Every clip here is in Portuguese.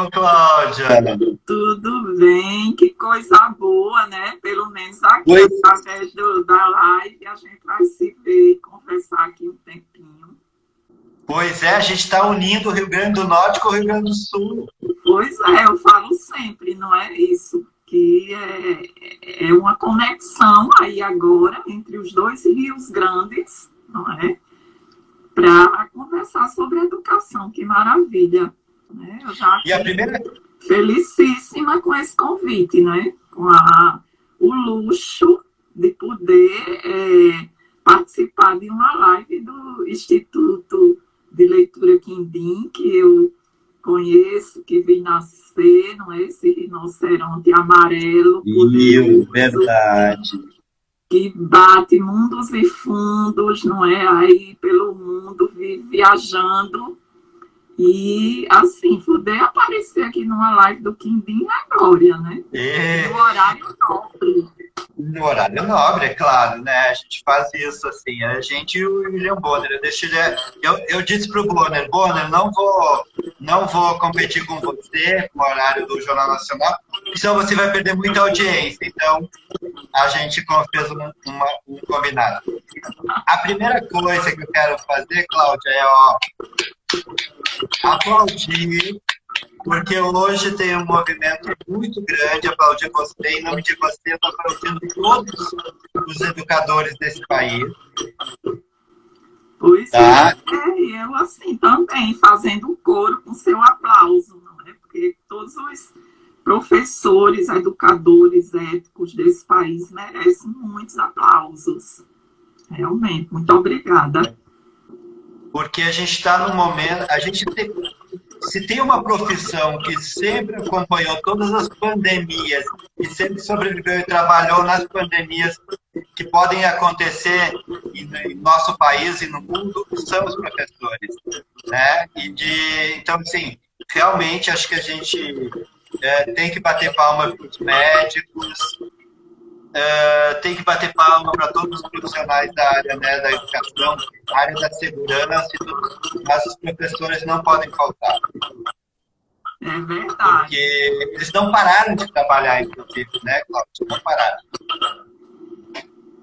Bom, Cláudia? Tudo bem, que coisa boa, né? Pelo menos aqui, Oi. através do, da live, a gente vai se ver e conversar aqui um tempinho. Pois é, a gente está unindo o Rio Grande do Norte com o Rio Grande do Sul. Pois é, eu falo sempre, não é isso? Que é, é uma conexão aí agora entre os dois rios grandes, não é? Para conversar sobre educação, que maravilha. Né? Eu já e a primeira... felicíssima com esse convite, né? com a, o luxo de poder é, participar de uma live do Instituto de Leitura Quindim, que eu conheço, que vi nascer, não é? Esse rinoceronte amarelo. Isso, verdade. Que bate mundos e fundos, não é? Aí pelo mundo, viajando e, assim, poder aparecer aqui numa live do Quindim é glória, né? É. No horário nobre. No horário nobre, é claro, né? A gente faz isso, assim. A gente e o William Bonner. Eu, deixo ele... eu, eu disse para o Bonner, Bonner, não vou, não vou competir com você no horário do Jornal Nacional, senão você vai perder muita audiência. Então, a gente fez uma, uma, um combinado. A primeira coisa que eu quero fazer, Cláudia, é, ó, aplaudir, porque hoje tem um movimento muito grande, aplaudir você, em nome de você, estou aplaudindo todos os educadores desse país. Pois tá? é, eu assim também, fazendo um coro com seu aplauso, não é? Porque todos os professores, educadores éticos desse país merecem muitos aplausos. Realmente, muito obrigada porque a gente está no momento, a gente tem, se tem uma profissão que sempre acompanhou todas as pandemias e sempre sobreviveu e trabalhou nas pandemias que podem acontecer em nosso país e no mundo, são os professores, né? E de, então, assim, realmente acho que a gente é, tem que bater palma para os médicos, Uh, tem que bater palma para todos os profissionais da área né, da educação, área da segurança mas os professores não podem faltar. É verdade. Porque eles não pararam de trabalhar, inclusive, né, Cláudio? Não pararam.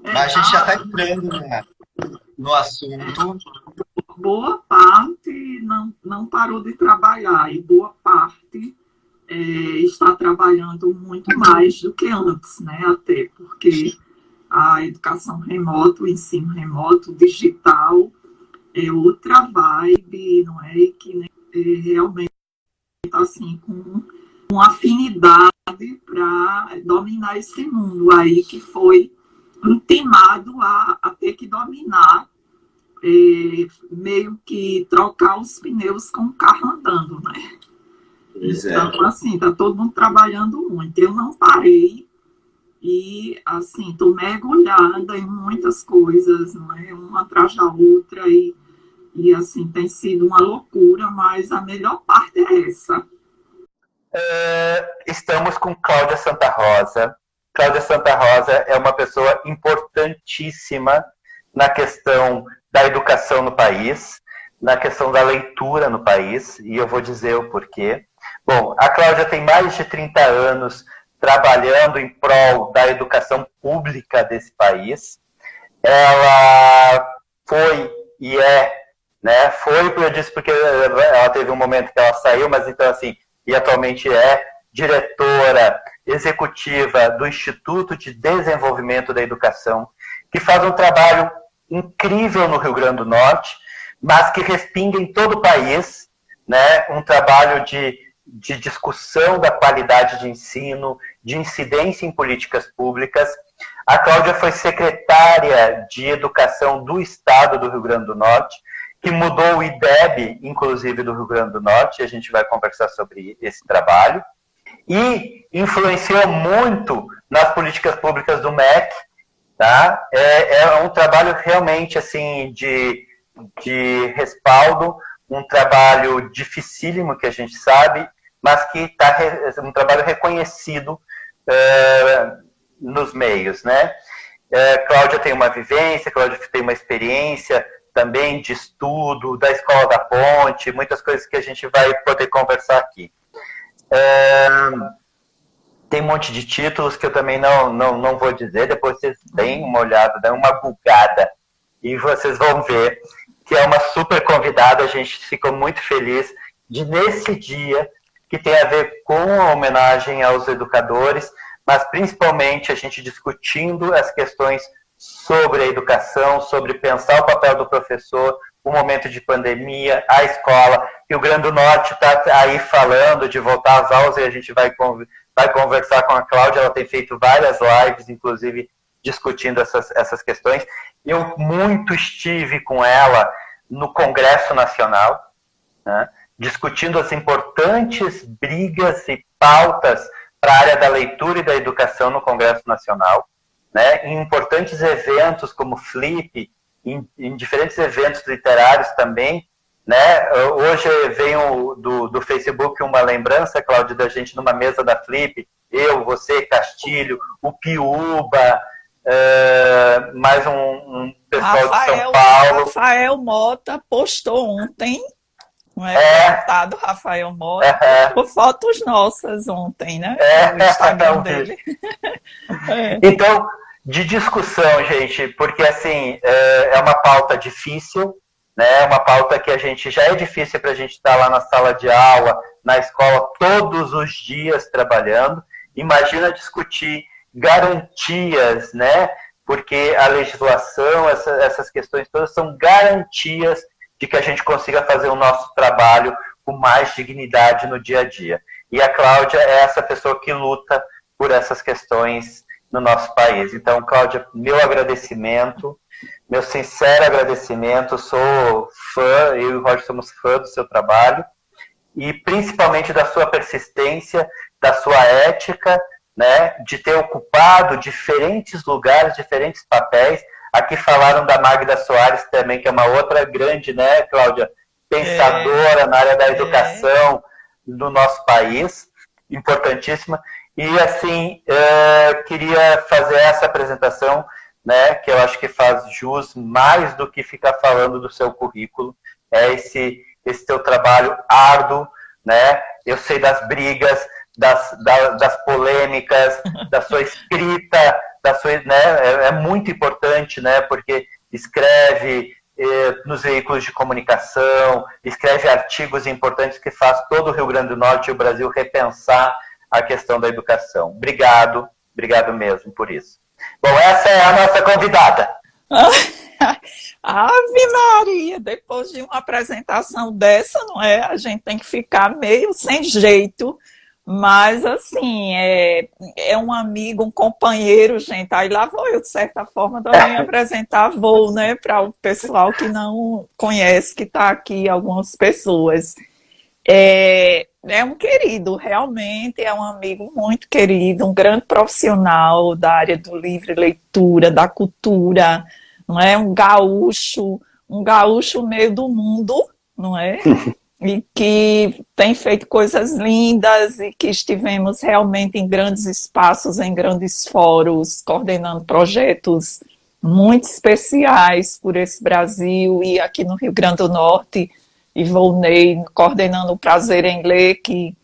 É, mas a gente já está entrando né, no assunto. Boa parte não, não parou de trabalhar, e boa parte é, está trabalhando muito mais do que antes, né? Até porque a educação remota, o ensino remoto, digital, é outra vibe, não é? E que né, é realmente está assim, com uma afinidade para dominar esse mundo aí que foi intimado a, a ter que dominar, é, meio que trocar os pneus com o carro andando, né? Pois é. então, assim, tá todo mundo trabalhando muito. Eu não parei e, assim, tô mergulhada em muitas coisas, não é? Uma atrás da outra e, e, assim, tem sido uma loucura, mas a melhor parte é essa. Uh, estamos com Cláudia Santa Rosa. Cláudia Santa Rosa é uma pessoa importantíssima na questão da educação no país, na questão da leitura no país, e eu vou dizer o porquê. Bom, a Cláudia tem mais de 30 anos trabalhando em prol da educação pública desse país. Ela foi e é, né? Foi, eu disse porque ela teve um momento que ela saiu, mas então assim, e atualmente é diretora executiva do Instituto de Desenvolvimento da Educação, que faz um trabalho incrível no Rio Grande do Norte, mas que respinga em todo o país, né? Um trabalho de de discussão da qualidade de ensino, de incidência em políticas públicas. A Cláudia foi secretária de Educação do Estado do Rio Grande do Norte, que mudou o IDEB, inclusive do Rio Grande do Norte, e a gente vai conversar sobre esse trabalho. E influenciou muito nas políticas públicas do MEC. Tá? É, é um trabalho realmente assim de, de respaldo, um trabalho dificílimo que a gente sabe, mas que está um trabalho reconhecido é, nos meios, né? É, Cláudia tem uma vivência, Cláudia tem uma experiência, também de estudo, da Escola da Ponte, muitas coisas que a gente vai poder conversar aqui. É, tem um monte de títulos que eu também não, não, não vou dizer, depois vocês deem uma olhada, dêem uma bugada e vocês vão ver que é uma super convidada, a gente ficou muito feliz de nesse dia que tem a ver com a homenagem aos educadores, mas principalmente a gente discutindo as questões sobre a educação, sobre pensar o papel do professor, o momento de pandemia, a escola. Rio Grande do Norte está aí falando de voltar às aulas e a gente vai, vai conversar com a Cláudia, ela tem feito várias lives, inclusive discutindo essas, essas questões. Eu muito estive com ela no Congresso Nacional, né, discutindo as importantes brigas e pautas para a área da leitura e da educação no Congresso Nacional né, em importantes eventos como Flip, em, em diferentes eventos literários também. Né? Hoje veio do, do Facebook uma lembrança, Cláudio, da gente numa mesa da Flip, eu, você, Castilho, o Piuba, uh, mais um, um pessoal Rafael, de São Paulo. Rafael Mota postou ontem não é? é. Deputado Rafael Mota, é. por fotos nossas ontem, né? É. No Instagram dele. é. Então, de discussão, gente, porque assim é, é uma pauta difícil, né? É uma pauta que a gente já é difícil para a gente estar lá na sala de aula, na escola todos os dias trabalhando. Imagina discutir garantias, né? Porque a legislação, essa, essas questões todas são garantias de que a gente consiga fazer o nosso trabalho com mais dignidade no dia a dia. E a Cláudia é essa pessoa que luta por essas questões no nosso país. Então, Cláudia, meu agradecimento, meu sincero agradecimento. Sou fã, eu e o Roger somos fã do seu trabalho e principalmente da sua persistência, da sua ética, né, de ter ocupado diferentes lugares, diferentes papéis. Aqui falaram da Magda Soares também, que é uma outra grande, né, Cláudia, pensadora é, na área da educação é. do nosso país, importantíssima. E assim, uh, queria fazer essa apresentação, né, que eu acho que faz jus mais do que ficar falando do seu currículo, é esse esse teu trabalho árduo, né? Eu sei das brigas, das, das, das polêmicas, da sua escrita, da sua, né? É, é muito importante, né? Porque escreve eh, nos veículos de comunicação, escreve artigos importantes que faz todo o Rio Grande do Norte e o Brasil repensar a questão da educação. Obrigado, obrigado mesmo por isso. Bom, essa é a nossa convidada. Ave Maria, depois de uma apresentação dessa, não é? A gente tem que ficar meio sem jeito, mas assim, é, é um amigo, um companheiro, gente. Aí lá vou eu, de certa forma, também apresentar voo, né, para o pessoal que não conhece, que está aqui, algumas pessoas. É, é um querido, realmente é um amigo muito querido, um grande profissional da área do livre leitura, da cultura, não é? Um gaúcho, um gaúcho meio do mundo, não é? e que tem feito coisas lindas e que estivemos realmente em grandes espaços, em grandes fóruns, coordenando projetos muito especiais por esse Brasil e aqui no Rio Grande do Norte e Volney coordenando o Prazer em Ler, que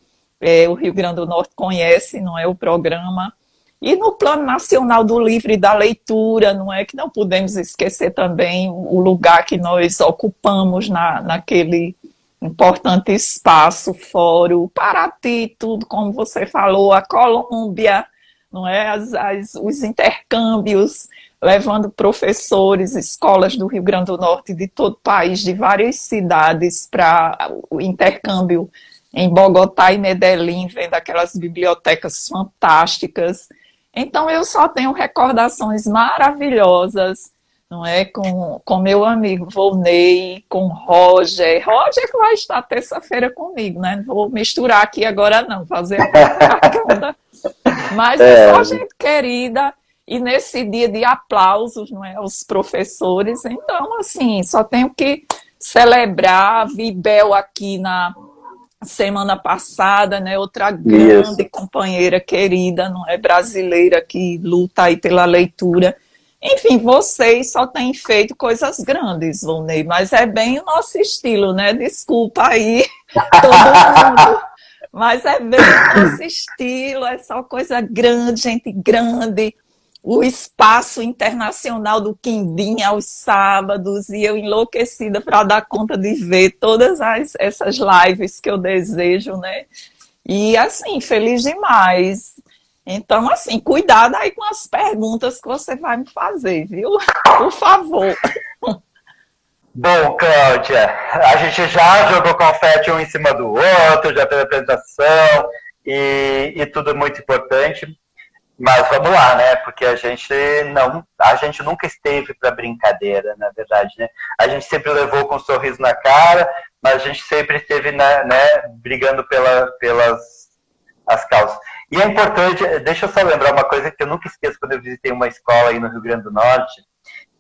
é, o Rio Grande do Norte conhece, não é o programa. E no Plano Nacional do Livro e da Leitura, não é que não podemos esquecer também o lugar que nós ocupamos na, naquele importante espaço, fórum, Paraty, tudo como você falou, a Colômbia, não é? As, as, os intercâmbios levando professores, escolas do Rio Grande do Norte, de todo o país, de várias cidades, para o intercâmbio em Bogotá e Medellín, vendo aquelas bibliotecas fantásticas. Então, eu só tenho recordações maravilhosas, não é? Com, com meu amigo Volney, com Roger. Roger que vai estar terça-feira comigo, né? Não vou misturar aqui agora, não, fazer a. Mas é só gente querida e nesse dia de aplausos não é, aos professores. Então, assim, só tenho que celebrar. Vi Bel aqui na semana passada, né? Outra grande companheira querida, não é brasileira que luta aí pela leitura. Enfim, vocês só têm feito coisas grandes, Volney, mas é bem o nosso estilo, né? Desculpa aí, todo mundo. Mas é bem o nosso estilo, é só coisa grande, gente grande, o espaço internacional do Quindim aos sábados e eu enlouquecida para dar conta de ver todas as, essas lives que eu desejo, né? E assim, feliz demais. Então, assim, cuidado aí com as perguntas que você vai me fazer, viu? Por favor. Bom, Cláudia, a gente já jogou confete um em cima do outro, já teve apresentação e, e tudo muito importante. Mas vamos lá, né? Porque a gente não, a gente nunca esteve para brincadeira, na verdade, né? A gente sempre levou com um sorriso na cara, mas a gente sempre esteve, né, né brigando pela, pelas as causas. E é importante, deixa eu só lembrar uma coisa que eu nunca esqueço quando eu visitei uma escola aí no Rio Grande do Norte,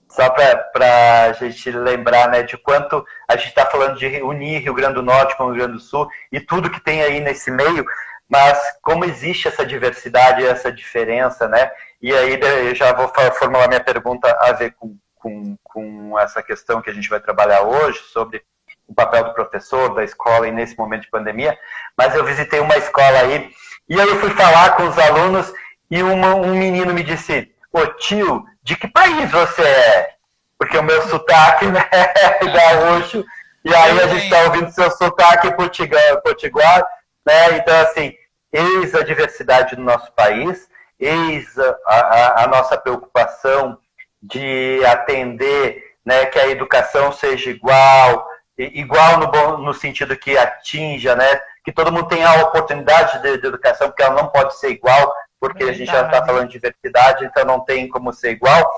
só para a gente lembrar né, de quanto a gente está falando de unir Rio Grande do Norte com o Rio Grande do Sul e tudo que tem aí nesse meio, mas como existe essa diversidade, essa diferença, né? E aí eu já vou formular minha pergunta a ver com, com, com essa questão que a gente vai trabalhar hoje, sobre o papel do professor, da escola e nesse momento de pandemia, mas eu visitei uma escola aí, e aí eu fui falar com os alunos, e uma, um menino me disse, ô tio, de que país você é? Porque o meu sotaque né, é gaúcho, e aí a gente está ouvindo seu sotaque potiguar, né? Então, assim, eis a diversidade do nosso país, eis a, a, a nossa preocupação de atender né, que a educação seja igual, igual no, no sentido que atinja, né, que todo mundo tenha a oportunidade de, de educação, porque ela não pode ser igual, porque Verdade. a gente já está falando de diversidade, então não tem como ser igual.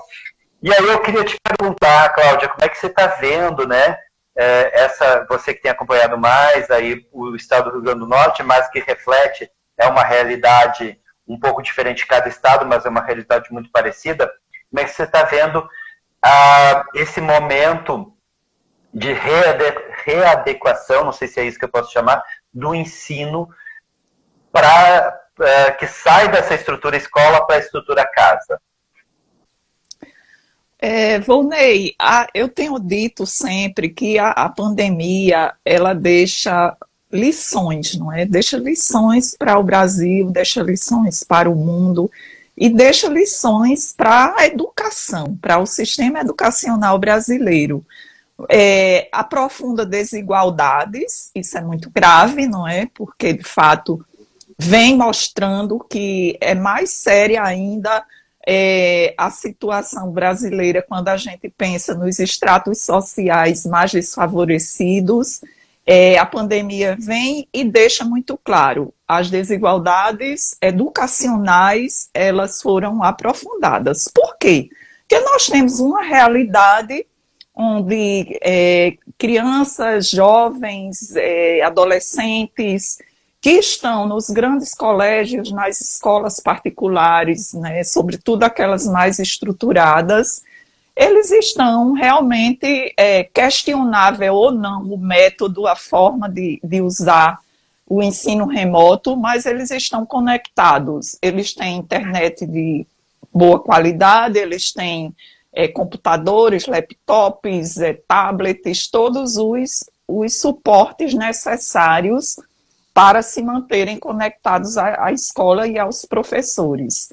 E aí eu queria te perguntar, Cláudia, como é que você está vendo, né, é, essa, você que tem acompanhado mais aí o estado do Rio Grande do Norte, mas que reflete, é uma realidade um pouco diferente de cada estado, mas é uma realidade muito parecida. Como é que você está vendo ah, esse momento de readequação, não sei se é isso que eu posso chamar, do ensino para é, que sai dessa estrutura escola para a estrutura casa? É, Volney, a, eu tenho dito sempre que a, a, pandemia ela deixa lições, não é? Deixa lições para o Brasil, deixa lições para o mundo e deixa lições para a educação, para o sistema educacional brasileiro. É, aprofunda desigualdades, isso é muito grave, não é? Porque de fato vem mostrando que é mais séria ainda é, a situação brasileira quando a gente pensa nos estratos sociais mais desfavorecidos. É, a pandemia vem e deixa muito claro as desigualdades educacionais elas foram aprofundadas. Por quê? Porque nós temos uma realidade onde é, crianças, jovens, é, adolescentes que estão nos grandes colégios, nas escolas particulares, né, sobretudo aquelas mais estruturadas, eles estão realmente é, questionável ou não o método, a forma de, de usar o ensino remoto, mas eles estão conectados. Eles têm internet de boa qualidade, eles têm é, computadores, laptops, é, tablets, todos os, os suportes necessários para se manterem conectados à, à escola e aos professores.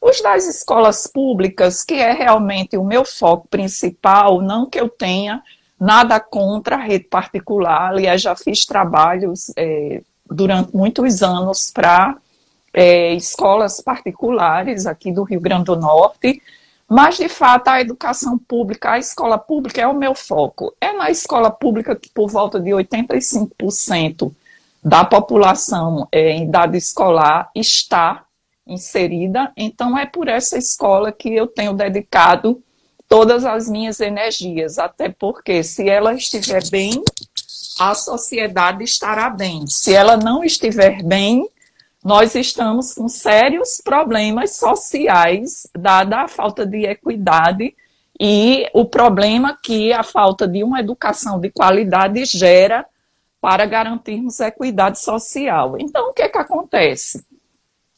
Os das escolas públicas, que é realmente o meu foco principal, não que eu tenha nada contra a rede particular, aliás, já fiz trabalhos é, durante muitos anos para é, escolas particulares aqui do Rio Grande do Norte, mas de fato a educação pública, a escola pública é o meu foco. É na escola pública que por volta de 85% da população é, em idade escolar está inserida, então é por essa escola que eu tenho dedicado todas as minhas energias, até porque se ela estiver bem, a sociedade estará bem. Se ela não estiver bem, nós estamos com sérios problemas sociais, dada a falta de equidade e o problema que a falta de uma educação de qualidade gera para garantirmos equidade social. Então, o que é que acontece?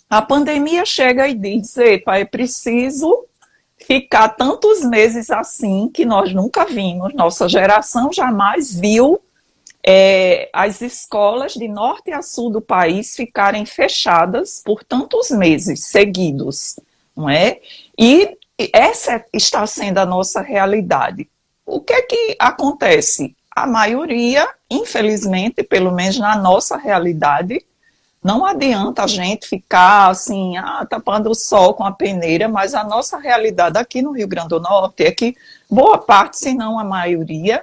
A pandemia chega e diz: epa, é preciso ficar tantos meses assim que nós nunca vimos. Nossa geração jamais viu é, as escolas de norte a sul do país ficarem fechadas por tantos meses seguidos, não é? E essa está sendo a nossa realidade. O que é que acontece? A maioria, infelizmente, pelo menos na nossa realidade, não adianta a gente ficar assim, ah, tapando o sol com a peneira, mas a nossa realidade aqui no Rio Grande do Norte é que boa parte, se não a maioria,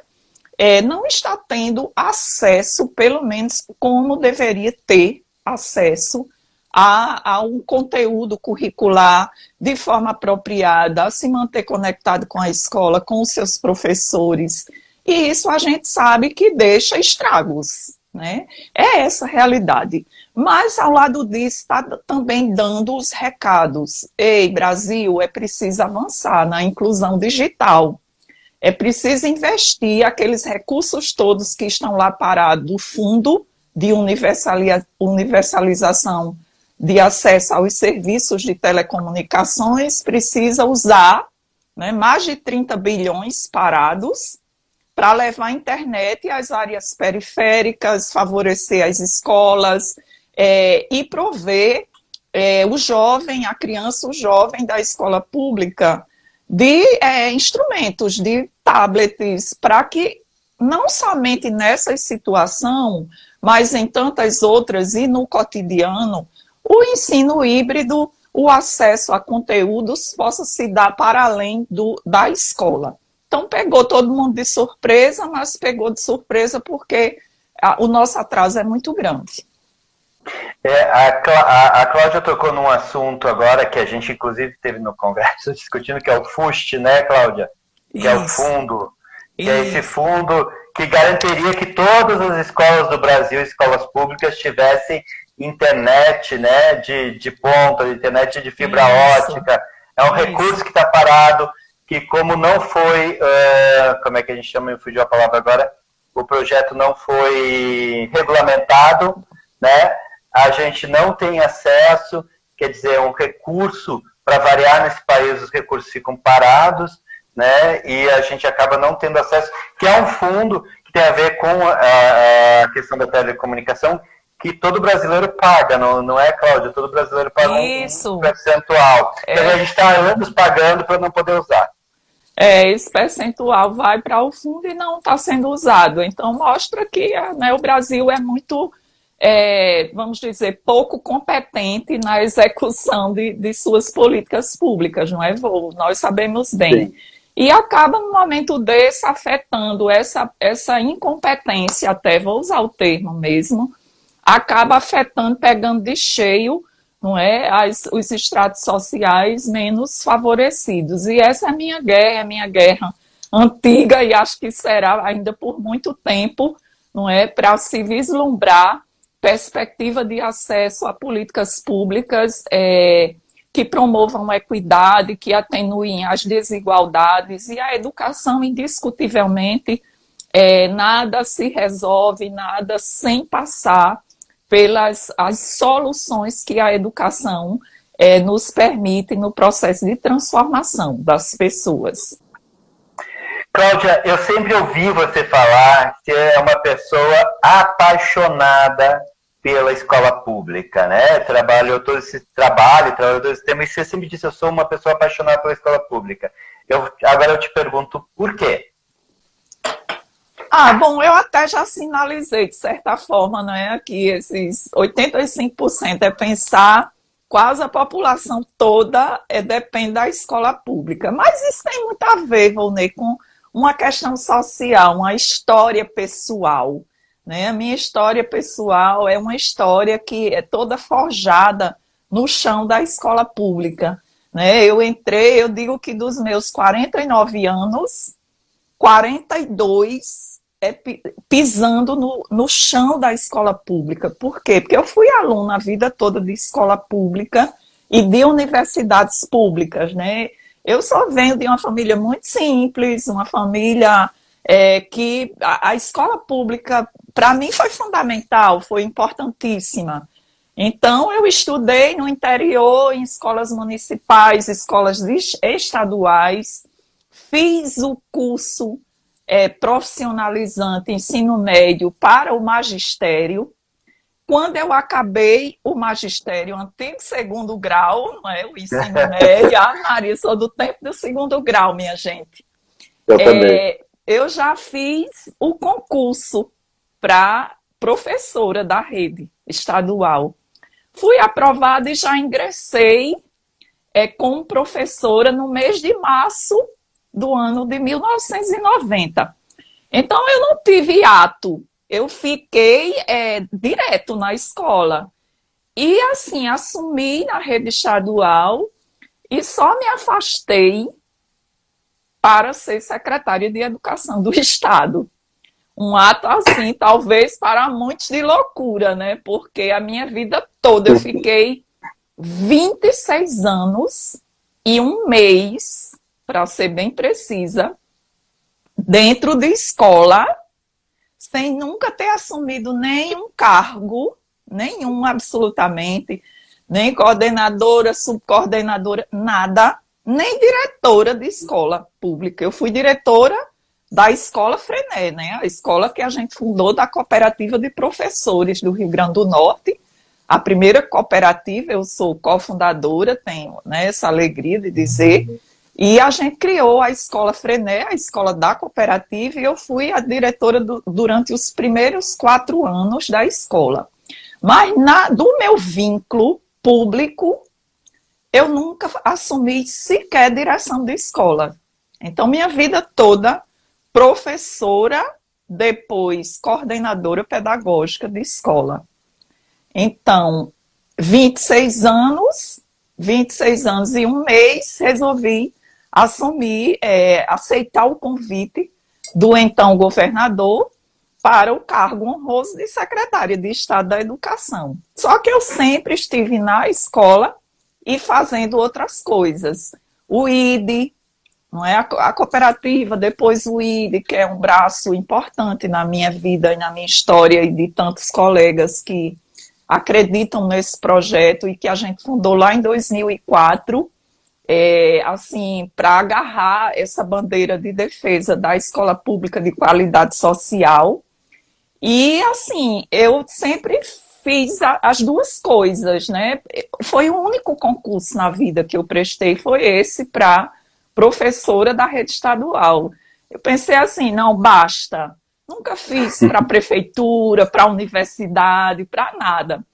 é, não está tendo acesso, pelo menos como deveria ter acesso a, a, um conteúdo curricular de forma apropriada, a se manter conectado com a escola, com os seus professores. E isso a gente sabe que deixa estragos. Né? É essa a realidade. Mas, ao lado disso, está também dando os recados. Ei, Brasil, é preciso avançar na inclusão digital. É preciso investir aqueles recursos todos que estão lá parados do fundo de universalização de acesso aos serviços de telecomunicações, precisa usar né, mais de 30 bilhões parados para levar a internet às áreas periféricas, favorecer as escolas é, e prover é, o jovem, a criança, o jovem da escola pública de é, instrumentos, de tablets, para que não somente nessa situação, mas em tantas outras e no cotidiano, o ensino híbrido, o acesso a conteúdos possa se dar para além do, da escola. Então pegou todo mundo de surpresa, mas pegou de surpresa porque a, o nosso atraso é muito grande. É, a, a, a Cláudia tocou num assunto agora que a gente, inclusive, teve no Congresso discutindo, que é o FUST, né, Cláudia? Que Isso. é o fundo. Que Isso. é esse fundo que garantiria que todas as escolas do Brasil, escolas públicas, tivessem internet né, de, de ponta, internet de fibra Isso. ótica. É um Isso. recurso que está parado que como não foi, uh, como é que a gente chama, fugiu a palavra agora, o projeto não foi regulamentado, né? A gente não tem acesso, quer dizer, um recurso para variar nesse país, os recursos ficam parados, né? E a gente acaba não tendo acesso, que é um fundo que tem a ver com a, a questão da telecomunicação, que todo brasileiro paga, não, não é, Cláudia? Todo brasileiro paga Isso. um percentual. É. Então a gente está anos pagando para não poder usar é, esse percentual vai para o fundo e não está sendo usado. Então, mostra que né, o Brasil é muito, é, vamos dizer, pouco competente na execução de, de suas políticas públicas, não é, Vô? Nós sabemos bem. Sim. E acaba, no momento desse, afetando essa, essa incompetência, até vou usar o termo mesmo, acaba afetando, pegando de cheio não é? As, os estratos sociais menos favorecidos. E essa é a minha guerra, é a minha guerra antiga e acho que será ainda por muito tempo, não é? Para se vislumbrar perspectiva de acesso a políticas públicas é, que promovam equidade, que atenuem as desigualdades e a educação, indiscutivelmente, é, nada se resolve, nada sem passar pelas as soluções que a educação é, nos permite no processo de transformação das pessoas. Cláudia, eu sempre ouvi você falar que é uma pessoa apaixonada pela escola pública, né? Trabalhou todo esse trabalho, trabalhou todo esse tema, e você sempre disse, eu sou uma pessoa apaixonada pela escola pública. Eu, agora eu te pergunto, por quê? Ah, bom, eu até já sinalizei, de certa forma, não é? Que esses 85% é pensar quase a população toda é, depende da escola pública. Mas isso tem muito a ver, Volney, com uma questão social, uma história pessoal. Né? A minha história pessoal é uma história que é toda forjada no chão da escola pública. Né? Eu entrei, eu digo que dos meus 49 anos, 42 é, pisando no, no chão da escola pública. Por quê? Porque eu fui aluna a vida toda de escola pública e de universidades públicas, né? Eu só venho de uma família muito simples, uma família é, que a, a escola pública, para mim, foi fundamental, foi importantíssima. Então, eu estudei no interior, em escolas municipais, escolas estaduais, fiz o curso é, profissionalizante, ensino médio, para o magistério. Quando eu acabei o magistério, antigo segundo grau, não é? o ensino médio, ah, Maria, sou do tempo do segundo grau, minha gente. Eu é, também. Eu já fiz o concurso para professora da rede estadual. Fui aprovada e já ingressei é, como professora no mês de março do ano de 1990. Então, eu não tive ato, eu fiquei é, direto na escola. E, assim, assumi na rede estadual e só me afastei para ser secretária de Educação do Estado. Um ato assim, talvez para muitos de loucura, né? Porque a minha vida toda eu fiquei 26 anos e um mês para ser bem precisa, dentro de escola, sem nunca ter assumido nenhum cargo, nenhum absolutamente, nem coordenadora, subcoordenadora, nada, nem diretora de escola pública. Eu fui diretora da Escola Frené, né? a escola que a gente fundou da Cooperativa de Professores do Rio Grande do Norte. A primeira cooperativa, eu sou cofundadora, tenho né, essa alegria de dizer. E a gente criou a escola Frené, a escola da cooperativa, e eu fui a diretora do, durante os primeiros quatro anos da escola. Mas na, do meu vínculo público, eu nunca assumi sequer direção de escola. Então, minha vida toda, professora, depois coordenadora pedagógica de escola. Então, 26 anos, 26 anos e um mês, resolvi assumir, é, aceitar o convite do então governador para o cargo honroso de secretária de Estado da Educação. Só que eu sempre estive na escola e fazendo outras coisas. O ID, não é a, cooperativa, depois o ID, que é um braço importante na minha vida e na minha história e de tantos colegas que acreditam nesse projeto e que a gente fundou lá em 2004 é, assim, para agarrar essa bandeira de defesa da escola pública de qualidade social. E, assim, eu sempre fiz as duas coisas, né? Foi o único concurso na vida que eu prestei, foi esse para professora da rede estadual. Eu pensei assim, não, basta. Nunca fiz para a prefeitura, para a universidade, para nada.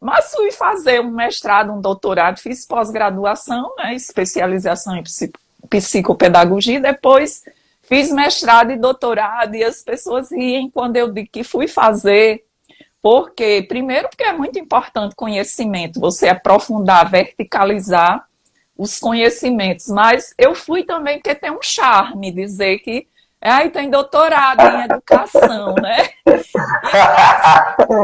Mas fui fazer um mestrado, um doutorado, fiz pós-graduação, né, especialização em psicopedagogia, depois fiz mestrado e doutorado, e as pessoas riem quando eu digo que fui fazer, porque, primeiro, porque é muito importante conhecimento, você aprofundar, verticalizar os conhecimentos, mas eu fui também porque tem um charme dizer que Aí tem doutorado em educação, né?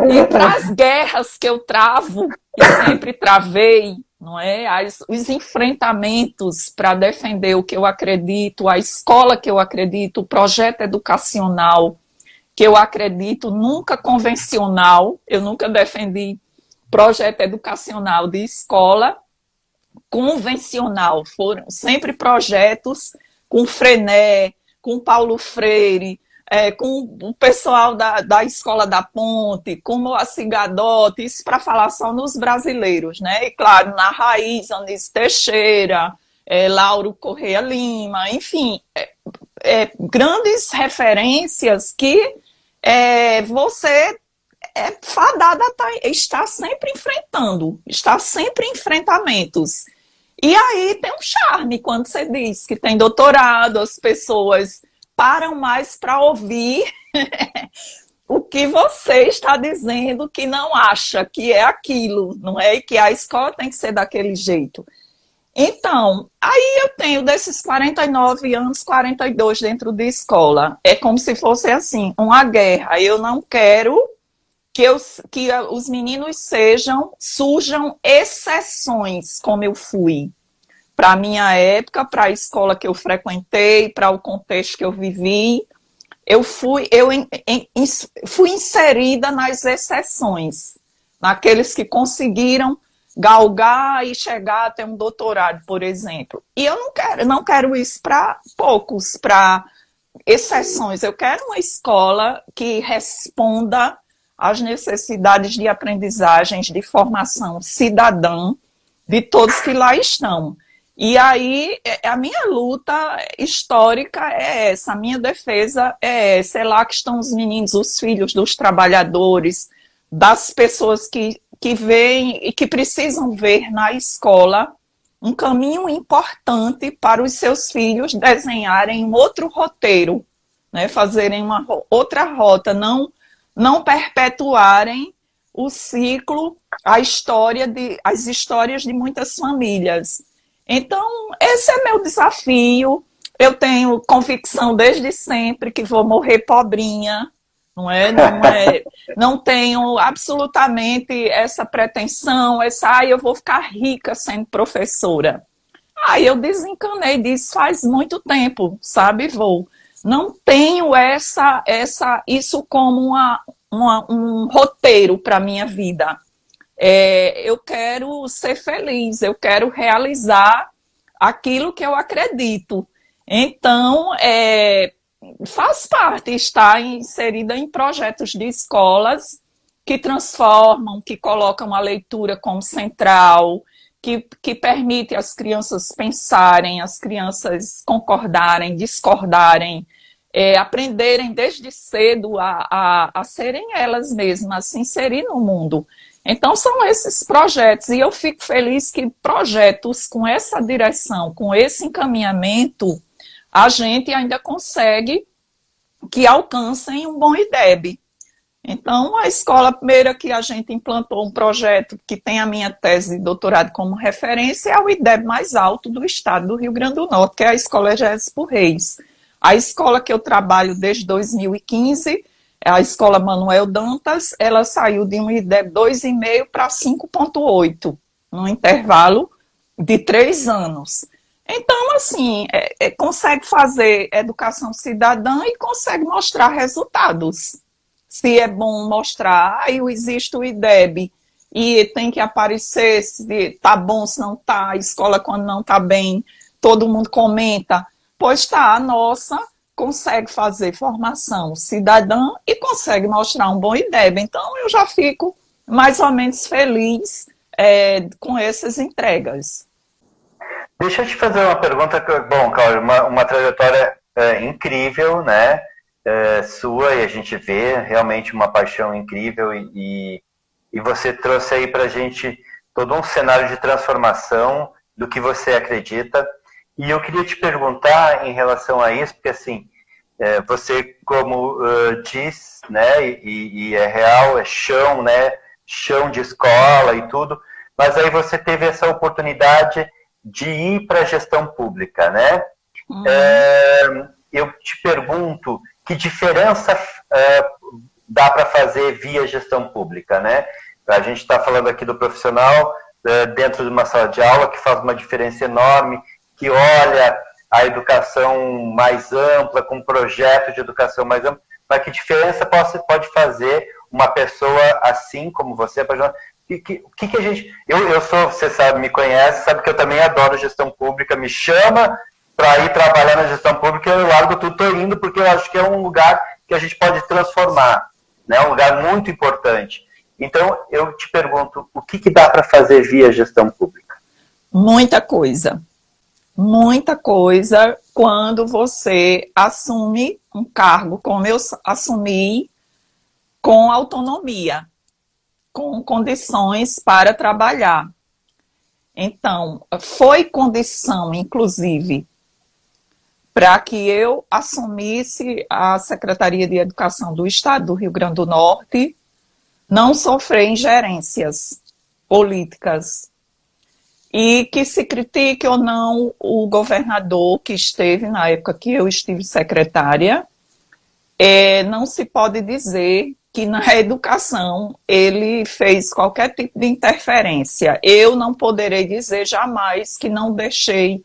E para as guerras que eu travo, e sempre travei, não é? As, os enfrentamentos para defender o que eu acredito, a escola que eu acredito, o projeto educacional que eu acredito, nunca convencional, eu nunca defendi projeto educacional de escola convencional, foram sempre projetos com frené, com Paulo Freire, é, com o pessoal da, da Escola da Ponte, com Moacir Gadotti, isso para falar só nos brasileiros, né? E claro, na raiz, Anísio Teixeira, é, Lauro Correia Lima, enfim, é, é grandes referências que é, você é fadada a estar sempre enfrentando, está sempre em enfrentamentos. E aí tem um charme quando você diz que tem doutorado, as pessoas param mais para ouvir o que você está dizendo que não acha que é aquilo, não é? E que a escola tem que ser daquele jeito. Então, aí eu tenho desses 49 anos, 42 dentro de escola. É como se fosse assim, uma guerra. Eu não quero que, eu, que os meninos sejam, surjam exceções, como eu fui. Para a minha época, para a escola que eu frequentei, para o contexto que eu vivi, eu fui, eu fui inserida nas exceções. naqueles que conseguiram galgar e chegar até um doutorado, por exemplo. E eu não quero, não quero isso para poucos, para exceções. Eu quero uma escola que responda às necessidades de aprendizagens, de formação cidadã de todos que lá estão. E aí, é, a minha luta histórica é essa, a minha defesa é essa. É lá que estão os meninos, os filhos dos trabalhadores, das pessoas que, que veem e que precisam ver na escola um caminho importante para os seus filhos desenharem um outro roteiro, né, fazerem uma outra rota, não, não perpetuarem o ciclo, a história de, as histórias de muitas famílias. Então, esse é meu desafio. Eu tenho convicção desde sempre que vou morrer pobrinha, não é? Não, é, não tenho absolutamente essa pretensão, essa, ah, eu vou ficar rica sendo professora. Aí eu desencanei disso faz muito tempo, sabe, vou. Não tenho essa, essa, isso como uma, uma um roteiro para minha vida. É, eu quero ser feliz, eu quero realizar aquilo que eu acredito. Então, é, faz parte estar inserida em projetos de escolas que transformam, que colocam a leitura como central, que, que permite as crianças pensarem, as crianças concordarem, discordarem, é, aprenderem desde cedo a, a, a serem elas mesmas, a se inserir no mundo. Então, são esses projetos, e eu fico feliz que projetos com essa direção, com esse encaminhamento, a gente ainda consegue que alcancem um bom IDEB. Então, a escola primeira que a gente implantou um projeto que tem a minha tese de doutorado como referência é o IDEB mais alto do estado do Rio Grande do Norte, que é a Escola Jéssico Reis. A escola que eu trabalho desde 2015 é a Escola Manuel Dantas, ela saiu de um IDEB 2,5 para 5,8, no intervalo de três anos. Então, assim, é, é, consegue fazer educação cidadã e consegue mostrar resultados. Se é bom mostrar, aí existe o IDEB e tem que aparecer se tá bom, se não tá, a escola quando não tá bem, todo mundo comenta. Pois tá, a nossa consegue fazer formação cidadã e consegue mostrar um bom IDEB. Então, eu já fico mais ou menos feliz é, com essas entregas. Deixa eu te fazer uma pergunta. Bom, Cláudio, uma, uma trajetória é, incrível, né? É, sua, e a gente vê realmente uma paixão incrível, e, e você trouxe aí para a gente todo um cenário de transformação do que você acredita. E eu queria te perguntar em relação a isso, porque assim, é, você, como uh, diz, né, e, e, é real, é chão, né, chão de escola e tudo, mas aí você teve essa oportunidade de ir para a gestão pública, né? Uhum. É, eu te pergunto, que diferença é, dá para fazer via gestão pública, né? A gente está falando aqui do profissional é, dentro de uma sala de aula que faz uma diferença enorme, que olha a educação mais ampla, com um projeto de educação mais amplo, mas que diferença pode, pode fazer uma pessoa assim como você, o que, que, que, a gente. Eu, eu sou, você sabe, me conhece, sabe que eu também adoro gestão pública, me chama para ir trabalhar na gestão pública, eu largo tudo, estou indo, porque eu acho que é um lugar que a gente pode transformar, né? um lugar muito importante. Então, eu te pergunto, o que, que dá para fazer via gestão pública? Muita coisa. Muita coisa quando você assume um cargo, como eu assumi, com autonomia com condições para trabalhar. Então, foi condição, inclusive, para que eu assumisse a Secretaria de Educação do Estado do Rio Grande do Norte, não sofrer ingerências políticas. E que se critique ou não o governador que esteve na época que eu estive secretária, é, não se pode dizer que na educação ele fez qualquer tipo de interferência. Eu não poderei dizer jamais que não deixei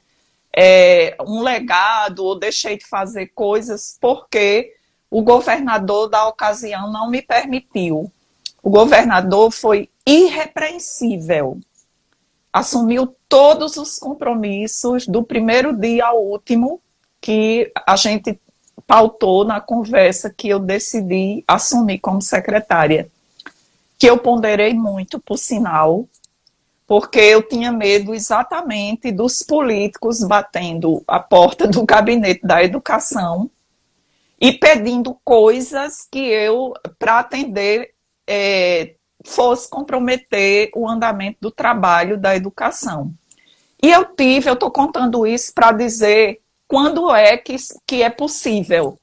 é, um legado ou deixei de fazer coisas porque o governador da ocasião não me permitiu. O governador foi irrepreensível. Assumiu todos os compromissos do primeiro dia ao último que a gente pautou na conversa que eu decidi assumir como secretária. Que eu ponderei muito, por sinal, porque eu tinha medo exatamente dos políticos batendo a porta do gabinete da educação e pedindo coisas que eu, para atender, é, fosse comprometer o andamento do trabalho da educação. E eu tive, eu estou contando isso para dizer quando é que, que é possível.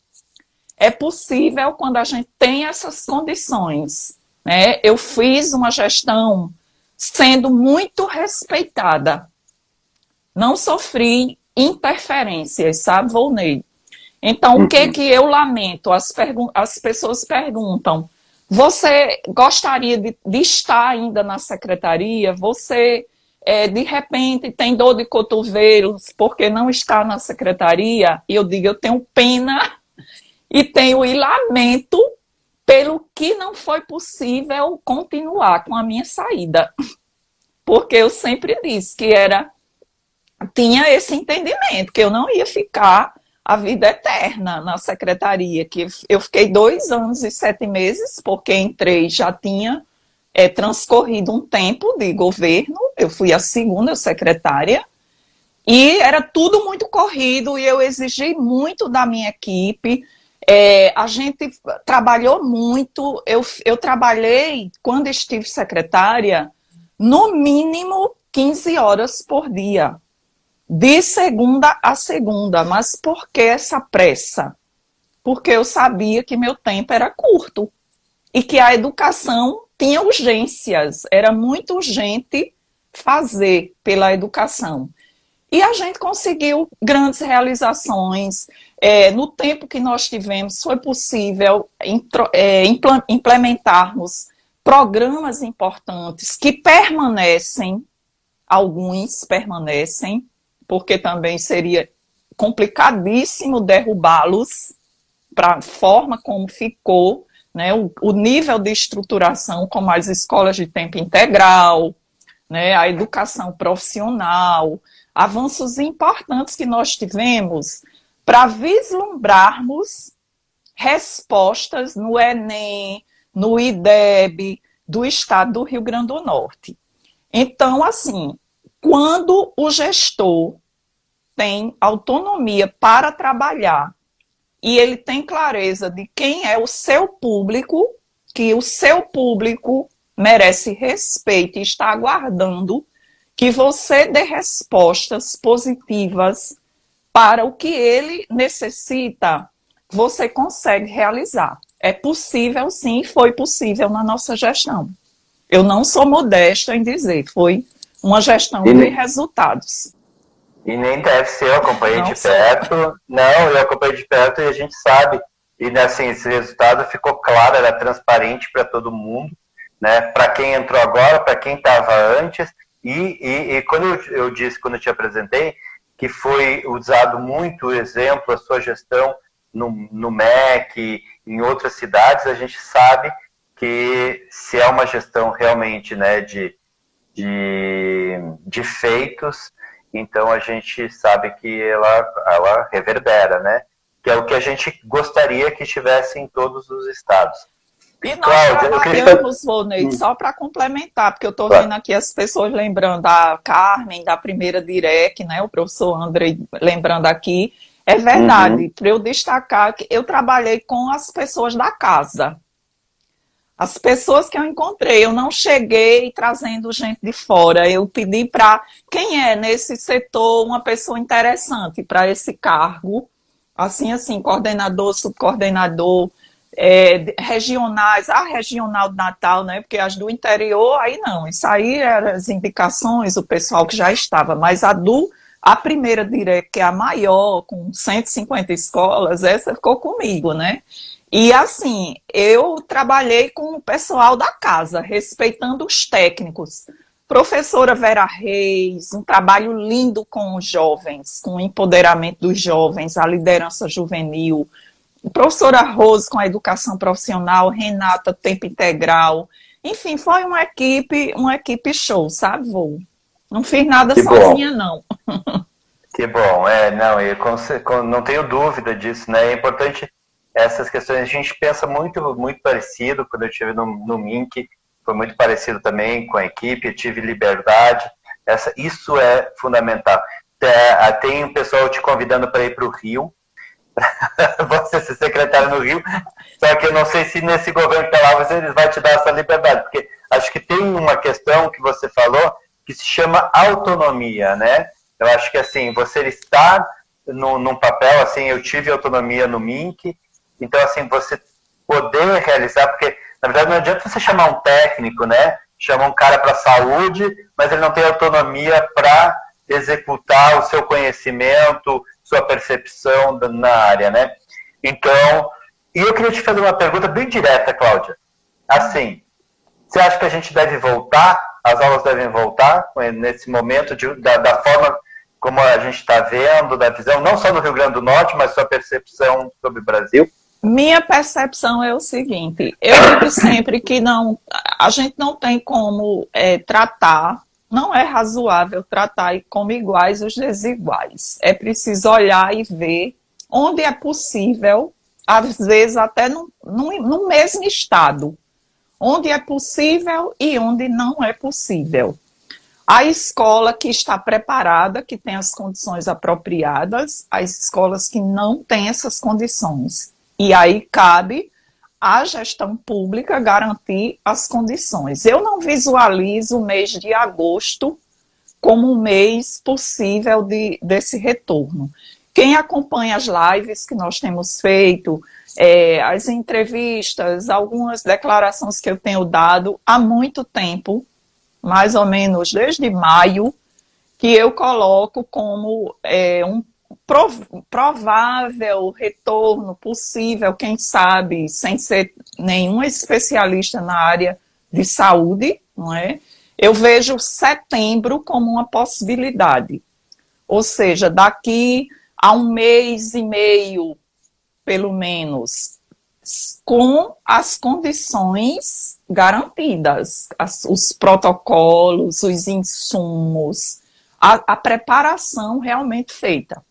É possível quando a gente tem essas condições. Né? Eu fiz uma gestão sendo muito respeitada. Não sofri interferências, sabe, Volney? Então, o que uhum. que eu lamento? As, as pessoas perguntam, você gostaria de, de estar ainda na secretaria? Você, é, de repente, tem dor de cotovelos porque não está na secretaria? E eu digo, eu tenho pena e tenho e lamento pelo que não foi possível continuar com a minha saída. Porque eu sempre disse que era tinha esse entendimento, que eu não ia ficar a vida eterna na secretaria, que eu fiquei dois anos e sete meses, porque entrei, já tinha é, transcorrido um tempo de governo, eu fui a segunda secretária, e era tudo muito corrido, e eu exigi muito da minha equipe, é, a gente trabalhou muito, eu, eu trabalhei, quando estive secretária, no mínimo 15 horas por dia de segunda a segunda. Mas por que essa pressa? Porque eu sabia que meu tempo era curto e que a educação tinha urgências, era muito urgente fazer pela educação. E a gente conseguiu grandes realizações. É, no tempo que nós tivemos, foi possível é, implementarmos programas importantes que permanecem, alguns permanecem, porque também seria complicadíssimo derrubá-los para a forma como ficou, né, o, o, nível de estruturação, como as escolas de tempo integral, né, a educação profissional, avanços importantes que nós tivemos para vislumbrarmos respostas no Enem, no IDEB, do estado do Rio Grande do Norte. Então, assim, quando o gestor tem autonomia para trabalhar e ele tem clareza de quem é o seu público, que o seu público merece respeito e está aguardando que você dê respostas positivas para o que ele necessita, você consegue realizar. É possível, sim, foi possível na nossa gestão. Eu não sou modesta em dizer, foi uma gestão e de resultados. E nem deve ser, eu acompanhei não de sei. perto. Não, eu acompanhei de perto e a gente sabe. E né, assim, esse resultado ficou claro, era transparente para todo mundo, né? Para quem entrou agora, para quem estava antes. E, e, e, quando eu, eu, disse, quando eu te apresentei, que foi usado muito o exemplo, a sua gestão no, no MEC, em outras cidades, a gente sabe que se é uma gestão realmente né, de, de, de feitos, então a gente sabe que ela, ela reverbera, né? Que é o que a gente gostaria que tivesse em todos os estados. E nós Cláudia, trabalhamos, queria... Volney, hum. só para complementar, porque eu estou vendo aqui as pessoas lembrando a Carmen, da primeira Direc, né? O professor André lembrando aqui. É verdade, uhum. para eu destacar que eu trabalhei com as pessoas da casa. As pessoas que eu encontrei, eu não cheguei trazendo gente de fora. Eu pedi para quem é nesse setor uma pessoa interessante para esse cargo, assim, assim, coordenador, subcoordenador, é, regionais, a regional do Natal, né? Porque as do interior, aí não. Isso aí eram as indicações, o pessoal que já estava, mas a do a primeira direta, que é a maior, com 150 escolas, essa ficou comigo, né? E assim, eu trabalhei com o pessoal da casa, respeitando os técnicos. Professora Vera Reis, um trabalho lindo com os jovens, com o empoderamento dos jovens, a liderança juvenil. Professora Rose com a educação profissional, Renata Tempo Integral. Enfim, foi uma equipe, uma equipe show, sabe, Vô? Não fiz nada que sozinha, bom. não. Que bom, é, não, eu não tenho dúvida disso, né? É importante essas questões. A gente pensa muito, muito parecido quando eu estive no, no MINC, foi muito parecido também com a equipe, eu tive liberdade. Essa, isso é fundamental. É, tem um pessoal te convidando para ir para o Rio, você ser secretário no Rio, só que eu não sei se nesse governo que está lá você vai te dar essa liberdade, porque acho que tem uma questão que você falou que se chama autonomia, né? Eu acho que assim, você estar no, num papel, assim, eu tive autonomia no MINC, então assim, você poder realizar, porque na verdade não adianta você chamar um técnico, né? Chama um cara para saúde, mas ele não tem autonomia para executar o seu conhecimento, sua percepção na área, né? Então, e eu queria te fazer uma pergunta bem direta, Cláudia. Assim, você acha que a gente deve voltar? As aulas devem voltar nesse momento de, da, da forma como a gente está vendo, da visão, não só no Rio Grande do Norte, mas sua percepção sobre o Brasil? Minha percepção é o seguinte: eu digo sempre que não, a gente não tem como é, tratar não é razoável tratar como iguais os desiguais. É preciso olhar e ver onde é possível, às vezes até no, no, no mesmo estado, onde é possível e onde não é possível. A escola que está preparada, que tem as condições apropriadas, as escolas que não têm essas condições. E aí cabe a gestão pública garantir as condições. Eu não visualizo o mês de agosto como um mês possível de, desse retorno. Quem acompanha as lives que nós temos feito, é, as entrevistas, algumas declarações que eu tenho dado há muito tempo, mais ou menos desde maio, que eu coloco como é, um provável retorno possível, quem sabe, sem ser nenhum especialista na área de saúde, não é? Eu vejo setembro como uma possibilidade. Ou seja, daqui a um mês e meio, pelo menos, com as condições garantidas, as, os protocolos, os insumos, a, a preparação realmente feita.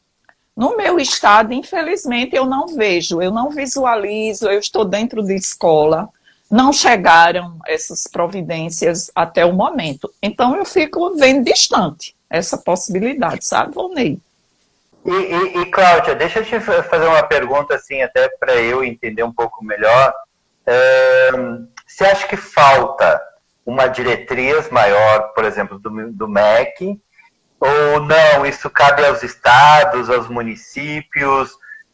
No meu estado, infelizmente, eu não vejo, eu não visualizo, eu estou dentro de escola, não chegaram essas providências até o momento. Então, eu fico vendo distante essa possibilidade, sabe, Volney? E, e, e, Cláudia, deixa eu te fazer uma pergunta, assim, até para eu entender um pouco melhor. É, você acha que falta uma diretriz maior, por exemplo, do, do MEC, ou não, isso cabe aos estados, aos municípios?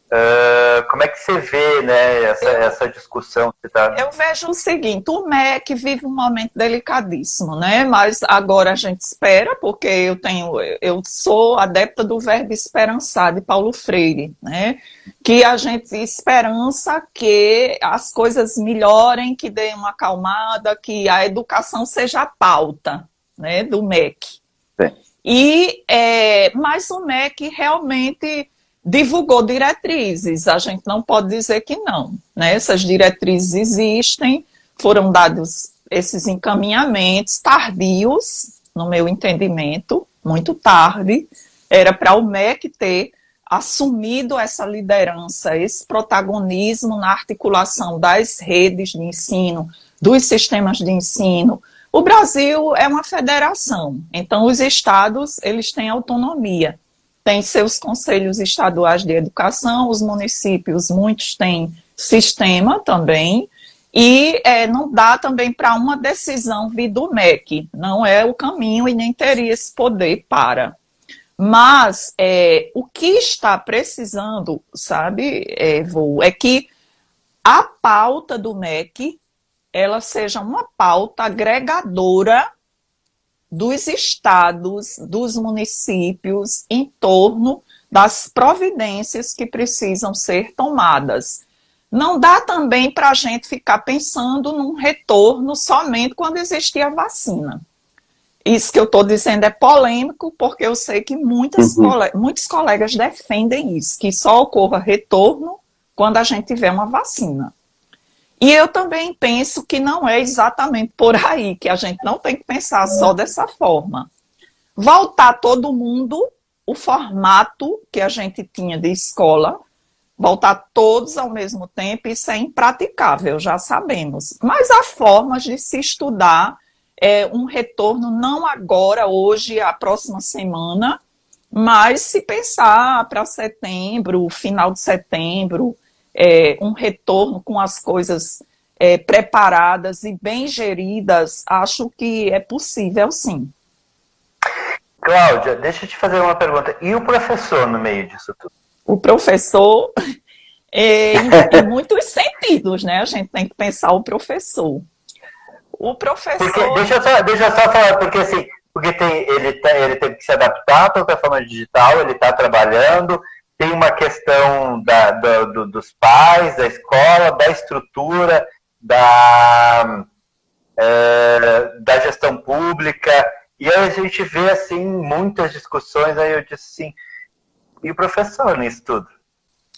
Uh, como é que você vê né, essa, eu, essa discussão? Que tá... Eu vejo o seguinte, o MEC vive um momento delicadíssimo, né? Mas agora a gente espera, porque eu tenho, eu sou adepta do verbo esperançar de Paulo Freire, né? Que a gente esperança que as coisas melhorem, que dêem uma acalmada, que a educação seja a pauta né, do MEC. Sim. E, é, mas o MEC realmente divulgou diretrizes, a gente não pode dizer que não. Né? Essas diretrizes existem, foram dados esses encaminhamentos tardios, no meu entendimento, muito tarde, era para o MEC ter assumido essa liderança, esse protagonismo na articulação das redes de ensino, dos sistemas de ensino, o Brasil é uma federação, então os estados eles têm autonomia, têm seus conselhos estaduais de educação, os municípios muitos têm sistema também e é, não dá também para uma decisão vir do MEC, não é o caminho e nem teria esse poder para. Mas é, o que está precisando, sabe, é, é que a pauta do MEC ela seja uma pauta agregadora dos estados, dos municípios, em torno das providências que precisam ser tomadas. Não dá também para a gente ficar pensando num retorno somente quando existir a vacina. Isso que eu estou dizendo é polêmico, porque eu sei que muitas uhum. cole muitos colegas defendem isso, que só ocorra retorno quando a gente tiver uma vacina. E eu também penso que não é exatamente por aí, que a gente não tem que pensar só dessa forma. Voltar todo mundo, o formato que a gente tinha de escola, voltar todos ao mesmo tempo, isso é impraticável, já sabemos. Mas há formas de se estudar é, um retorno, não agora, hoje, a próxima semana, mas se pensar para setembro, final de setembro, é, um retorno com as coisas é, preparadas e bem geridas, acho que é possível sim. Cláudia, deixa eu te fazer uma pergunta. E o professor no meio disso tudo? O professor, é, em, muitos sentidos, né? A gente tem que pensar o professor. O professor. Porque, deixa, eu só, deixa eu só falar, porque assim, porque tem, ele, tá, ele teve que se adaptar à plataforma digital, ele está trabalhando, tem uma questão da, da, do, dos pais, da escola, da estrutura, da, é, da gestão pública, e aí a gente vê assim muitas discussões, aí eu disse assim, e o professor nisso tudo?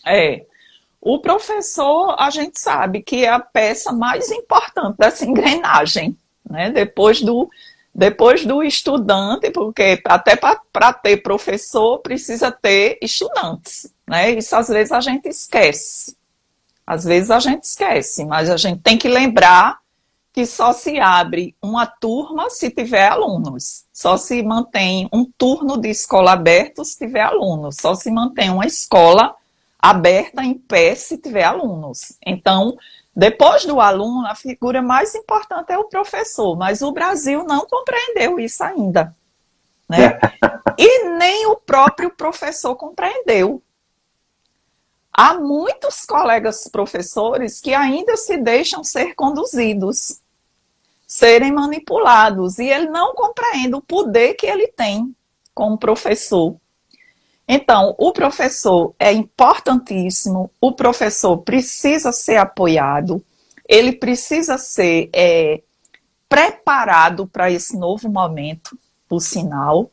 É, o professor, a gente sabe que é a peça mais importante dessa engrenagem, né? Depois do, depois do estudante, porque até para ter professor precisa ter estudantes, né? Isso às vezes a gente esquece. Às vezes a gente esquece, mas a gente tem que lembrar que só se abre uma turma se tiver alunos. Só se mantém um turno de escola aberto se tiver alunos. Só se mantém uma escola aberta em pé se tiver alunos. Então, depois do aluno, a figura mais importante é o professor, mas o Brasil não compreendeu isso ainda. Né? E nem o próprio professor compreendeu. Há muitos colegas professores que ainda se deixam ser conduzidos, serem manipulados, e ele não compreende o poder que ele tem como professor. Então, o professor é importantíssimo, o professor precisa ser apoiado, ele precisa ser é, preparado para esse novo momento, por sinal.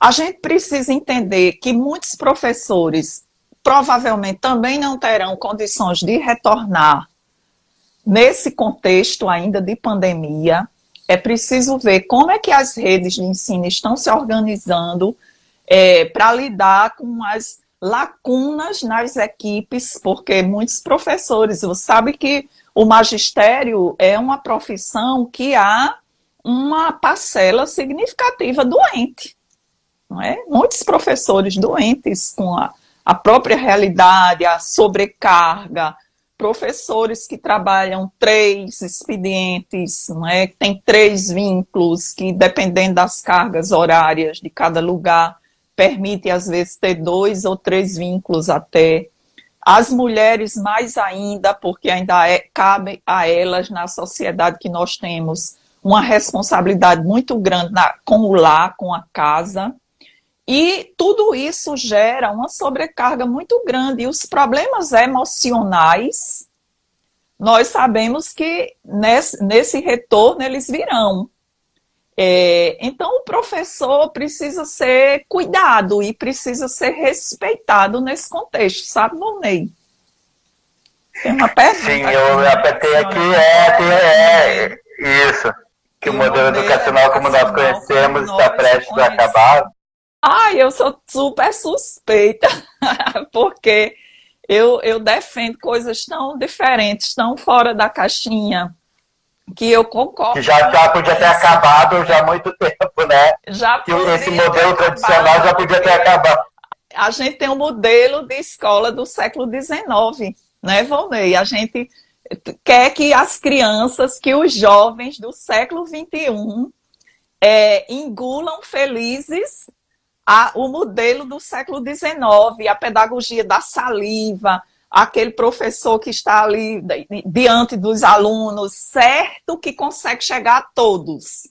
A gente precisa entender que muitos professores provavelmente também não terão condições de retornar nesse contexto ainda de pandemia. É preciso ver como é que as redes de ensino estão se organizando é, para lidar com as lacunas nas equipes, porque muitos professores, você sabe que o magistério é uma profissão que há uma parcela significativa doente. Não é? Muitos professores doentes com a, a própria realidade, a sobrecarga, professores que trabalham três expedientes, não é? tem três vínculos, que dependendo das cargas horárias de cada lugar, permite, às vezes, ter dois ou três vínculos até. As mulheres, mais ainda, porque ainda é, cabe a elas, na sociedade que nós temos, uma responsabilidade muito grande na, com o lar, com a casa. E tudo isso gera uma sobrecarga muito grande. E os problemas emocionais, nós sabemos que nesse, nesse retorno eles virão. É, então, o professor precisa ser cuidado e precisa ser respeitado nesse contexto, sabe, Volney? Tem uma pergunta. Sim, eu apertei aqui, é, é, é, isso. Que o modelo educacional como nós conhecemos está prestes a acabar. Ai, eu sou super suspeita, porque eu, eu defendo coisas tão diferentes, tão fora da caixinha que eu concordo. Que já, já podia ter acabado já há muito tempo, né? Já que esse modelo tradicional já podia ter acabado. A gente tem um modelo de escola do século XIX, né, Volney? A gente quer que as crianças, que os jovens do século XXI é, engulam felizes a, o modelo do século XIX, a pedagogia da saliva, aquele professor que está ali diante dos alunos, certo que consegue chegar a todos,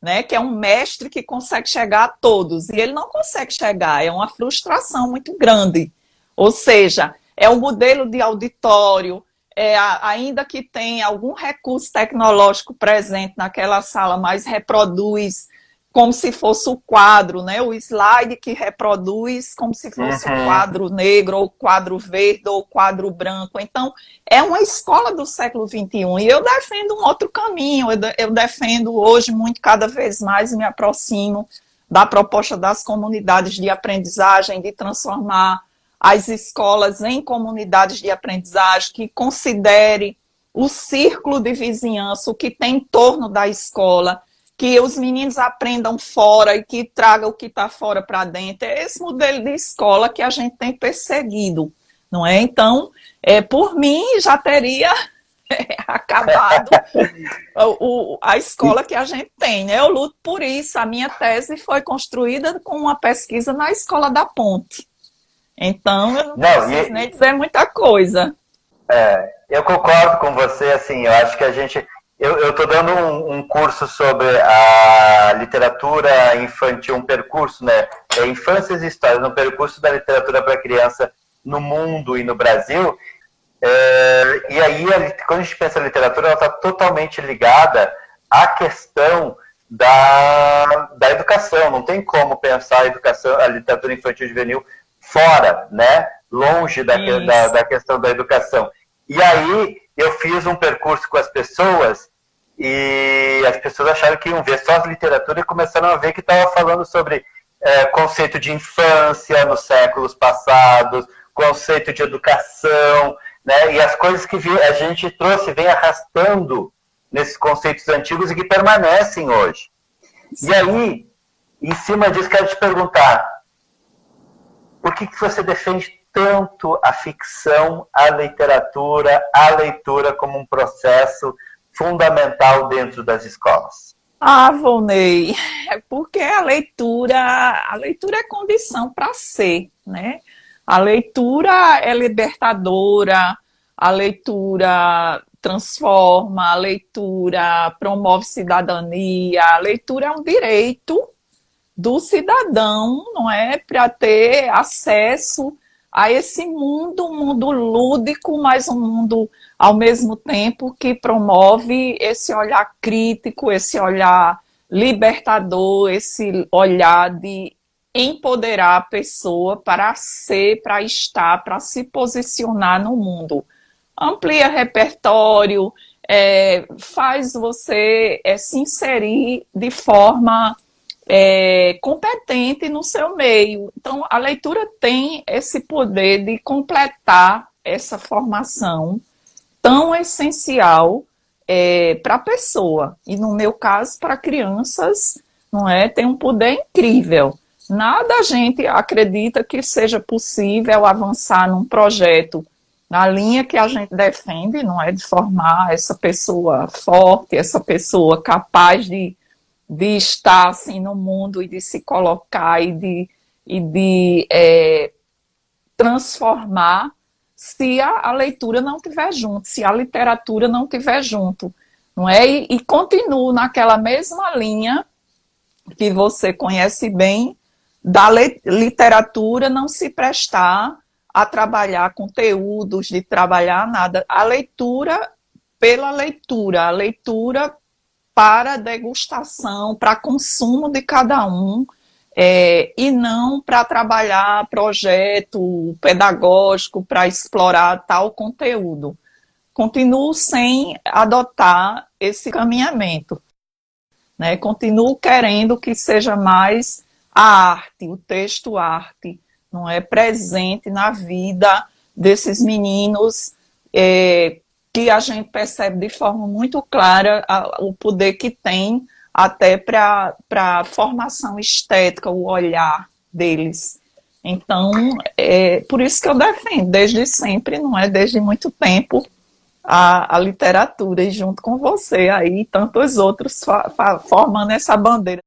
né? Que é um mestre que consegue chegar a todos e ele não consegue chegar, é uma frustração muito grande. Ou seja, é um modelo de auditório, é, ainda que tenha algum recurso tecnológico presente naquela sala, mas reproduz como se fosse o quadro, né? O slide que reproduz como se fosse uhum. o quadro negro, ou quadro verde, ou quadro branco. Então, é uma escola do século XXI. E eu defendo um outro caminho. Eu defendo hoje muito, cada vez mais, e me aproximo da proposta das comunidades de aprendizagem, de transformar as escolas em comunidades de aprendizagem, que considere o círculo de vizinhança, o que tem em torno da escola, que os meninos aprendam fora e que tragam o que está fora para dentro. É esse modelo de escola que a gente tem perseguido, não é? Então, é, por mim, já teria acabado o, o, a escola que a gente tem. Né? Eu luto por isso. A minha tese foi construída com uma pesquisa na Escola da Ponte. Então, eu não, não preciso e... nem dizer muita coisa. É, eu concordo com você, assim, eu acho que a gente eu estou dando um, um, curso sobre a literatura infantil, um percurso, né? É Infâncias e Histórias, um percurso da literatura para criança no mundo e no Brasil. É, e aí, quando a gente pensa em literatura, ela está totalmente ligada à questão da, da educação. Não tem como pensar a educação, a literatura infantil e juvenil fora, né? Longe da, da, da questão da educação. E aí, eu fiz um percurso com as pessoas e as pessoas acharam que iam ver só as literatura e começaram a ver que estava falando sobre é, conceito de infância nos séculos passados, conceito de educação, né? E as coisas que a gente trouxe vem arrastando nesses conceitos antigos e que permanecem hoje. E aí, em cima disso, quero te perguntar: por que, que você defende tanto a ficção, a literatura, a leitura como um processo fundamental dentro das escolas? Ah, Volney, é porque a leitura, a leitura é condição para ser, né? A leitura é libertadora, a leitura transforma, a leitura promove cidadania, a leitura é um direito do cidadão, não é? Para ter acesso a esse mundo, um mundo lúdico, mas um mundo ao mesmo tempo que promove esse olhar crítico, esse olhar libertador, esse olhar de empoderar a pessoa para ser, para estar, para se posicionar no mundo. Amplia repertório, é, faz você é, se inserir de forma é, competente no seu meio. Então, a leitura tem esse poder de completar essa formação tão essencial é, para a pessoa. E no meu caso, para crianças, não é? Tem um poder incrível. Nada a gente acredita que seja possível avançar num projeto na linha que a gente defende, não é de formar essa pessoa forte, essa pessoa capaz de de estar assim no mundo e de se colocar e de, e de é, transformar se a, a, leitura não tiver junto, se a literatura não tiver junto, não é? E, e continuo naquela mesma linha que você conhece bem da literatura não se prestar a trabalhar conteúdos, de trabalhar nada. A leitura pela leitura, a leitura para degustação, para consumo de cada um, é, e não para trabalhar projeto pedagógico para explorar tal conteúdo. Continuo sem adotar esse caminhamento. Né? Continuo querendo que seja mais a arte, o texto arte, não é presente na vida desses meninos é, que a gente percebe de forma muito clara a, o poder que tem até para a formação estética, o olhar deles. Então, é por isso que eu defendo, desde sempre, não é desde muito tempo, a, a literatura, e junto com você aí, tantos outros formando essa bandeira.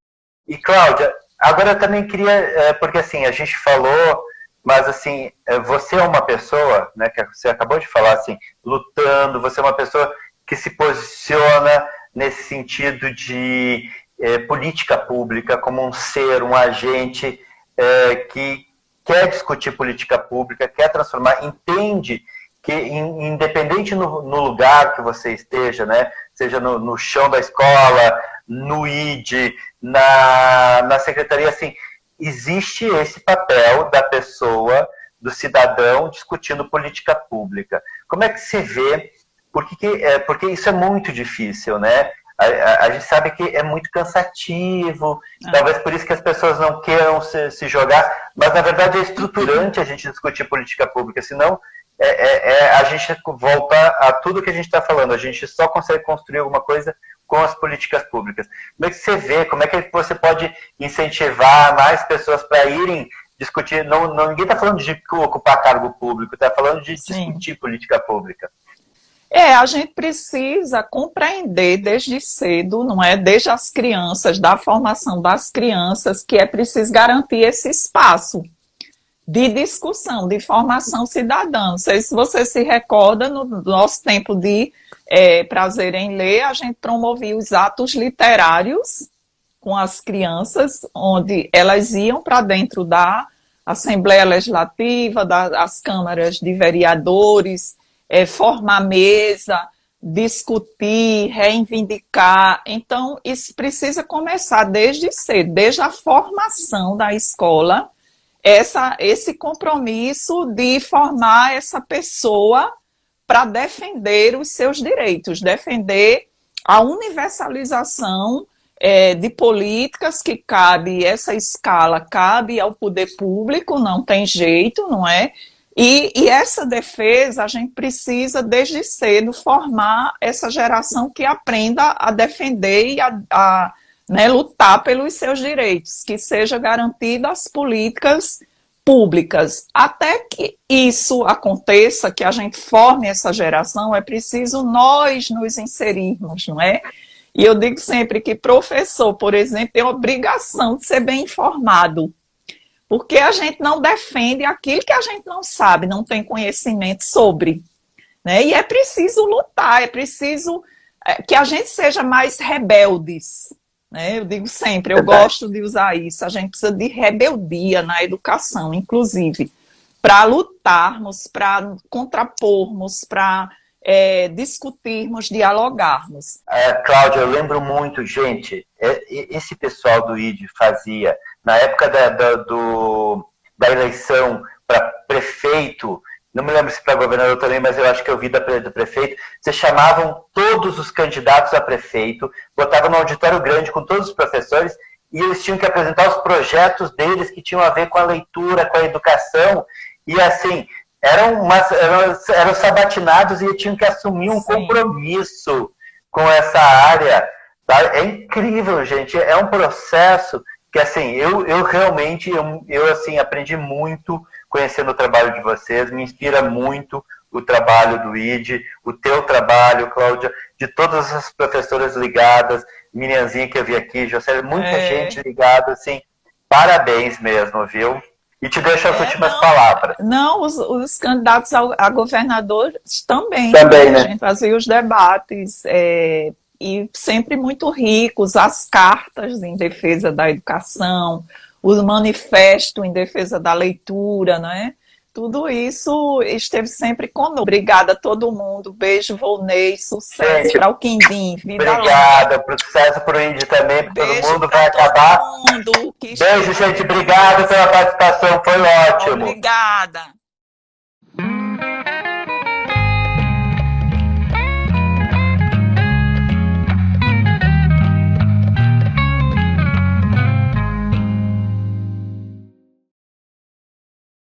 E, Cláudia, agora eu também queria, é, porque assim, a gente falou mas assim, é, você é uma pessoa, né, que você acabou de falar assim, lutando, você é uma pessoa que se posiciona nesse sentido de é, política pública, como um ser, um agente é, que quer discutir política pública, quer transformar, entende que independente no, no lugar que você esteja, né, seja no, no chão da escola, no ID, na, na secretaria, assim, existe esse papel da pessoa, do cidadão, discutindo política pública. Como é que se vê? Porque, que, é, porque isso é muito difícil, né? A, a, a, gente sabe que é muito cansativo, ah. talvez por isso que as pessoas não queiram se, se, jogar, mas na verdade é estruturante a gente discutir política pública, senão é, é, é a gente volta a tudo que a gente está falando, a gente só consegue construir alguma coisa com as políticas públicas. Como é que você vê, como é que você pode incentivar mais pessoas para irem discutir, não, não ninguém está falando de ocupar cargo público, está falando de Sim. discutir política pública. É, a gente precisa compreender desde cedo, não é? Desde as crianças, da formação das crianças, que é preciso garantir esse espaço de discussão, de formação cidadã. Não sei se você se recorda, no nosso tempo de é, prazer em ler, a gente promovia os atos literários com as crianças, onde elas iam para dentro da Assembleia Legislativa, das câmaras de vereadores, é, formar mesa, discutir, reivindicar. Então, isso precisa começar desde cedo, desde a formação da escola, essa, esse compromisso de formar essa pessoa para defender os seus direitos, defender a universalização é, de políticas que cabe, essa escala cabe ao poder público, não tem jeito, não é? E, e, essa defesa, a gente precisa, desde cedo, formar essa geração que aprenda a defender e a, a né, lutar pelos seus direitos, que seja garantida as políticas públicas. Até que isso aconteça, que a gente forme essa geração, é preciso nós nos inserirmos, não é? E eu digo sempre que professor, por exemplo, tem obrigação de ser bem informado porque a gente não defende aquilo que a gente não sabe, não tem conhecimento sobre. Né? E é preciso lutar, é preciso é, que a gente seja mais rebeldes. Né? Eu digo sempre, eu Verdade. gosto de usar isso. A gente precisa de rebeldia na educação, inclusive, para lutarmos, para contrapormos, para é, discutirmos, dialogarmos. É, Cláudia, eu lembro muito, gente, é, esse pessoal do ID fazia na época da, da, do, da eleição para prefeito, não me lembro se para governador também, mas eu acho que eu vi da, do prefeito, vocês chamavam todos os candidatos a prefeito, botavam no auditório grande com todos os professores e eles tinham que apresentar os projetos deles que tinham a ver com a leitura, com a educação, e assim, eram, umas, eram, eram sabatinados e tinham que assumir um Sim. compromisso com essa área. Tá? É incrível, gente, é um processo que assim, eu, eu realmente, eu, eu assim, aprendi muito conhecendo o trabalho de vocês, me inspira muito o trabalho do ID, o teu trabalho, Cláudia, de todas as professoras ligadas, Miriamzinha que eu vi aqui, José, muita é. gente ligada, assim, parabéns mesmo, viu? E te deixo as é, últimas não, palavras. Não, os, os candidatos a, governadores também. Também, né? A gente fazia os debates, é, e sempre muito ricos, as cartas em defesa da educação, o manifesto em defesa da leitura, né? Tudo isso esteve sempre conosco. Obrigada a todo mundo. Beijo, Volney. Sucesso para o Quindim. Vida obrigada. Sucesso para o Indy também. Beijo todo mundo vai acabar. Mundo Beijo, gente. Obrigado pela participação. Foi ótimo. Obrigada.